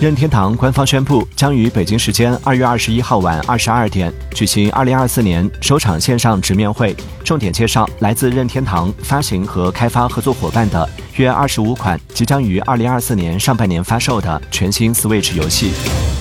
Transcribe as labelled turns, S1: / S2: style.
S1: 任天堂官方宣布将于北京时间二月二十一号晚二十二点举行二零二四年首场线上直面会重点介绍来自任天堂发行和开发合作伙伴的约二十五款即将于二零二四年上半年发售的全新 switch 游戏。